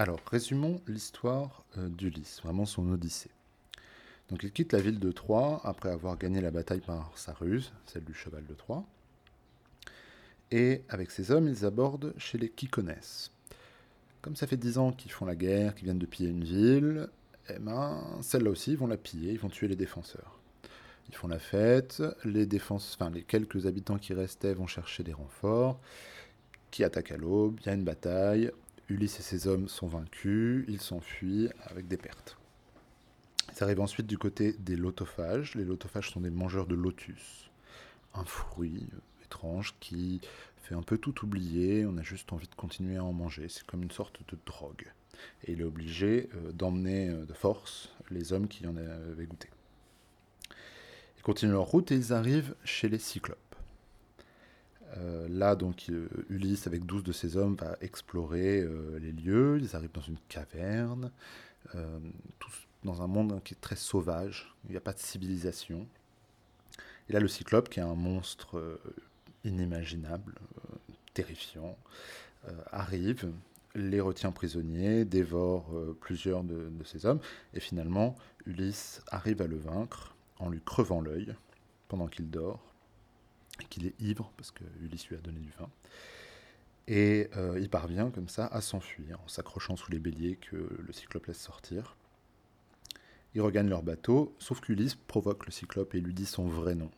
Alors, résumons l'histoire euh, d'Ulysse, vraiment son odyssée. Donc, il quitte la ville de Troie après avoir gagné la bataille par sa ruse, celle du cheval de Troie. Et avec ses hommes, ils abordent chez les Kykonès. Comme ça fait dix ans qu'ils font la guerre, qu'ils viennent de piller une ville, eh ben, celle-là aussi, ils vont la piller, ils vont tuer les défenseurs. Ils font la fête, les, les quelques habitants qui restaient vont chercher des renforts, qui attaquent à l'aube, il y a une bataille, Ulysse et ses hommes sont vaincus, ils s'enfuient avec des pertes. Ça arrive ensuite du côté des lotophages. Les lotophages sont des mangeurs de lotus, un fruit étrange qui fait un peu tout oublier, on a juste envie de continuer à en manger, c'est comme une sorte de drogue. Et il est obligé euh, d'emmener euh, de force les hommes qui en avaient goûté. Ils continuent leur route et ils arrivent chez les Cyclopes. Euh, là, donc, Ulysse, avec 12 de ses hommes, va explorer les lieux. Ils arrivent dans une caverne, dans un monde qui est très sauvage. Il n'y a pas de civilisation. Et là, le Cyclope, qui est un monstre inimaginable, terrifiant, arrive les retient prisonniers, dévore euh, plusieurs de, ses hommes, et finalement Ulysse arrive à le vaincre en lui crevant l'œil pendant qu'il dort, qu'il est ivre, parce que Ulysse lui a donné du vin. Et euh, il parvient comme ça à s'enfuir en s'accrochant sous les béliers que le cyclope laisse sortir. Ils regagnent leur bateau, sauf qu'Ulysse provoque le cyclope et lui dit son vrai nom.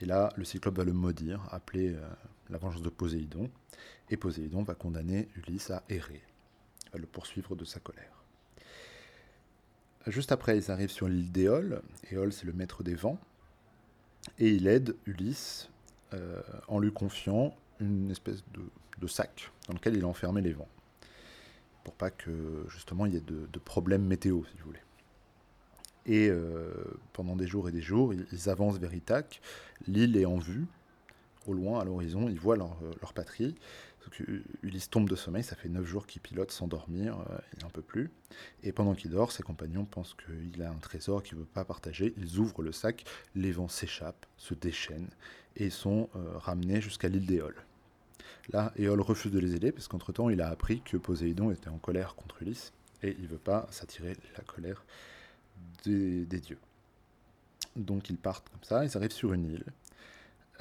Et là, le cyclope va le maudire, appeler euh, la vengeance de Poséidon, et Poséidon va condamner Ulysse à errer, va le poursuivre de sa colère. Juste après, ils arrivent sur l'île d'Éole. Éole, c'est le maître des vents, et il aide Ulysse euh, en lui confiant une espèce de, sac dans lequel il a enfermé les vents, pour pas que justement il y ait de, problèmes météo, si vous voulez. Et euh, pendant des jours et des jours, ils, avancent vers Ithaque. L'île est en vue, au loin, à l'horizon. Ils voient leur patrie. Ulysse tombe de sommeil, ça fait neuf jours qu'il pilote sans dormir, euh, il n'en peut plus. Et pendant qu'il dort, ses compagnons pensent qu'il a un trésor qu'il ne veut pas partager. Ils ouvrent le sac, les vents s'échappent, se déchaînent et sont ramenés jusqu'à l'île d'Éole. Là, Éole refuse de les aider parce qu'entre-temps, il a appris que Poséidon était en colère contre Ulysse et il ne veut pas s'attirer la colère des, dieux. Donc ils partent comme ça, ils arrivent sur une île.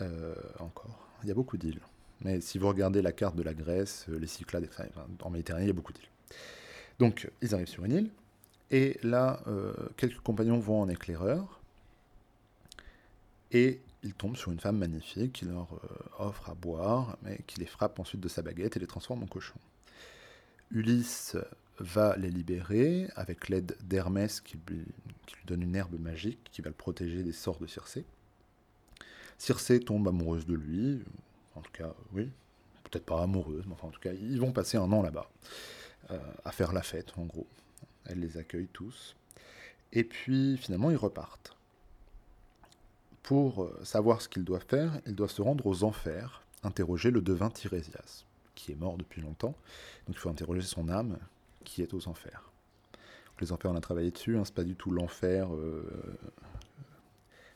Euh, encore, il y a beaucoup d'îles. Mais si vous regardez la carte de la Grèce, euh, les Cyclades, en Méditerranée, il y a beaucoup d'îles. Donc ils arrivent sur une île, et là, euh, quelques compagnons vont en éclaireur, et ils tombent sur une femme magnifique qui leur offre à boire, mais qui les frappe ensuite de sa baguette et les transforme en cochons. Ulysse va les libérer avec l'aide d'Hermès qui, lui donne une herbe magique qui va le protéger des sorts de Circé. Circé tombe amoureuse de lui, en tout cas, oui, peut-être pas amoureuse, mais enfin en tout cas, ils vont passer un an là-bas, euh, à faire la fête en gros. Elle les accueille tous. Et puis finalement, ils repartent. Pour euh, savoir ce qu'ils doivent faire, ils doivent se rendre aux enfers, interroger le devin Tirésias, qui est mort depuis longtemps. Donc il faut interroger son âme, qui est aux enfers. les enfers, on a travaillé dessus, hein, c'est pas du tout l'enfer euh,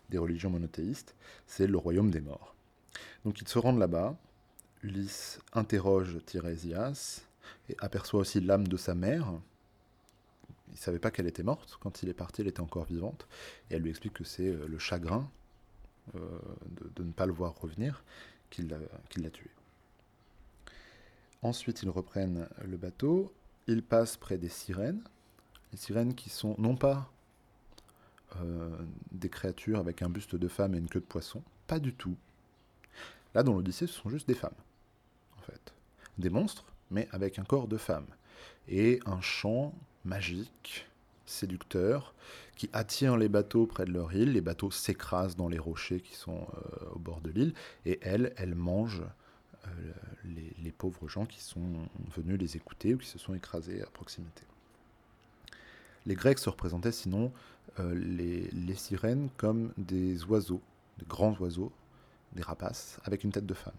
des religions monothéistes, c'est le royaume des morts. Donc ils se rendent là-bas, Ulysse interroge Tirésias et aperçoit aussi l'âme de sa mère. Il ne savait pas qu'elle était morte, quand il est parti, elle était encore vivante, et elle lui explique que c'est euh, le chagrin euh, de, ne pas le voir revenir qui l'a tué. Ensuite, ils reprennent le bateau il passe près des sirènes, les sirènes qui sont non pas euh, des créatures avec un buste de femme et une queue de poisson, pas du tout. Là, dans l'Odyssée, ce sont juste des femmes, en fait. Des monstres, mais avec un corps de femme. Et un chant magique, séducteur, qui attire les bateaux près de leur île. Les bateaux s'écrasent dans les rochers qui sont euh, au bord de l'île, et elles, elles mangent euh, les, pauvres gens qui sont venus les écouter ou qui se sont écrasés à proximité. Les Grecs se représentaient sinon euh, les, sirènes comme des oiseaux, des grands oiseaux, des rapaces, avec une tête de femme.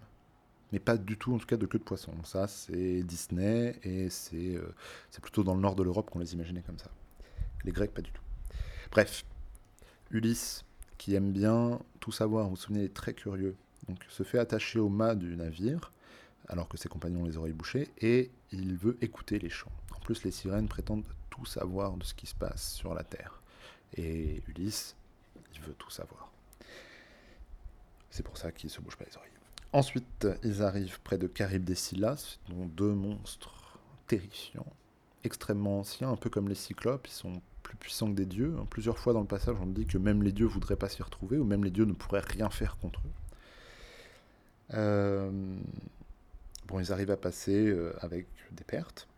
Mais pas du tout, en tout cas, de queue de poisson. Ça, c'est Disney et c'est euh, plutôt dans le nord de l'Europe qu'on les imaginait comme ça. Les Grecs, pas du tout. Bref, Ulysse, qui aime bien tout savoir, vous vous souvenez, est très curieux, donc se fait attacher au mât du navire, alors que ses compagnons les oreilles bouchées, et il veut écouter les chants. En plus, les sirènes prétendent tout savoir de ce qui se passe sur la Terre. Et Ulysse, il veut tout savoir. C'est pour ça qu'il se bouge pas les oreilles. Ensuite, ils arrivent près de Charybde et Scylla, dont deux monstres terrifiants, extrêmement anciens, un peu comme les cyclopes, ils sont plus puissants que des dieux. Plusieurs fois dans le passage, on dit que même les dieux voudraient pas s'y retrouver, ou même les dieux ne pourraient rien faire contre eux. Euh, bon, ils arrivent à passer euh, avec des pertes,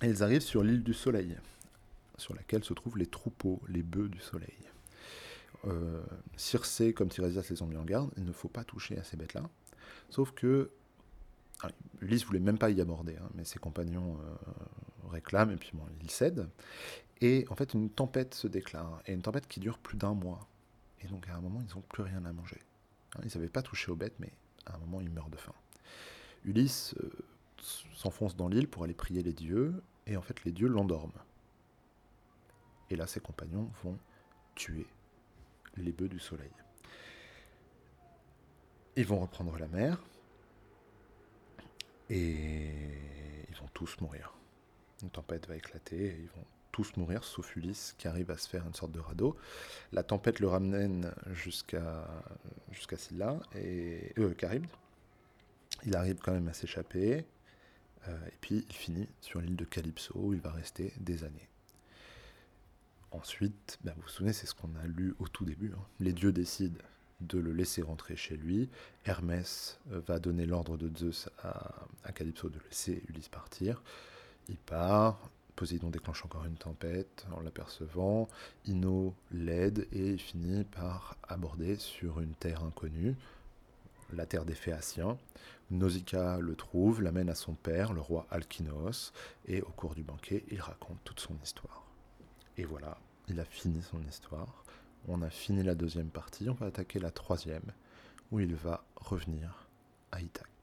et ils arrivent sur l'île du Soleil, sur laquelle se trouvent les troupeaux, les bœufs du Soleil. Euh, Circé, comme Tiresias les ont mis en garde, il ne faut pas toucher à ces bêtes-là. Sauf que ah, Ulysse voulait même pas y aborder, hein, mais ses compagnons euh, réclament, et puis bon, il cède. Et en fait, une tempête se déclare, et une tempête qui dure plus d'un mois. Et donc à un moment, ils n'ont plus rien à manger. Hein, ils n'avaient pas touché aux bêtes, mais à un moment, ils meurent de faim. Ulysse euh, s'enfonce dans l'île pour aller prier les dieux, et en fait, les dieux l'endorment. Et là, ses compagnons vont tuer les bœufs du soleil. Ils vont reprendre la mer et ils vont tous mourir. Une tempête va éclater et ils vont tous mourir sauf Ulysse qui arrive à se faire une sorte de radeau. La tempête le ramène jusqu'à jusqu'à Scylla et euh. Il arrive quand même à s'échapper euh, et puis il finit sur l'île de Calypso où il va rester des années. Ensuite, ben, vous vous souvenez, c'est ce qu'on a lu au tout début. Hein. Les dieux décident de le laisser rentrer chez lui. Hermès euh, va donner l'ordre de Zeus à, Calypso de laisser Ulysse partir. Il part. Poséidon déclenche encore une tempête en l'apercevant. Ino l'aide et finit par aborder sur une terre inconnue, la terre des Phéaciens. Nausicaa le trouve, l'amène à son père, le roi Alkinos, et au cours du banquet, il raconte toute son histoire. Et voilà, il a fini son histoire. On a fini la deuxième partie, on va attaquer la troisième, où il va revenir à Ithaque.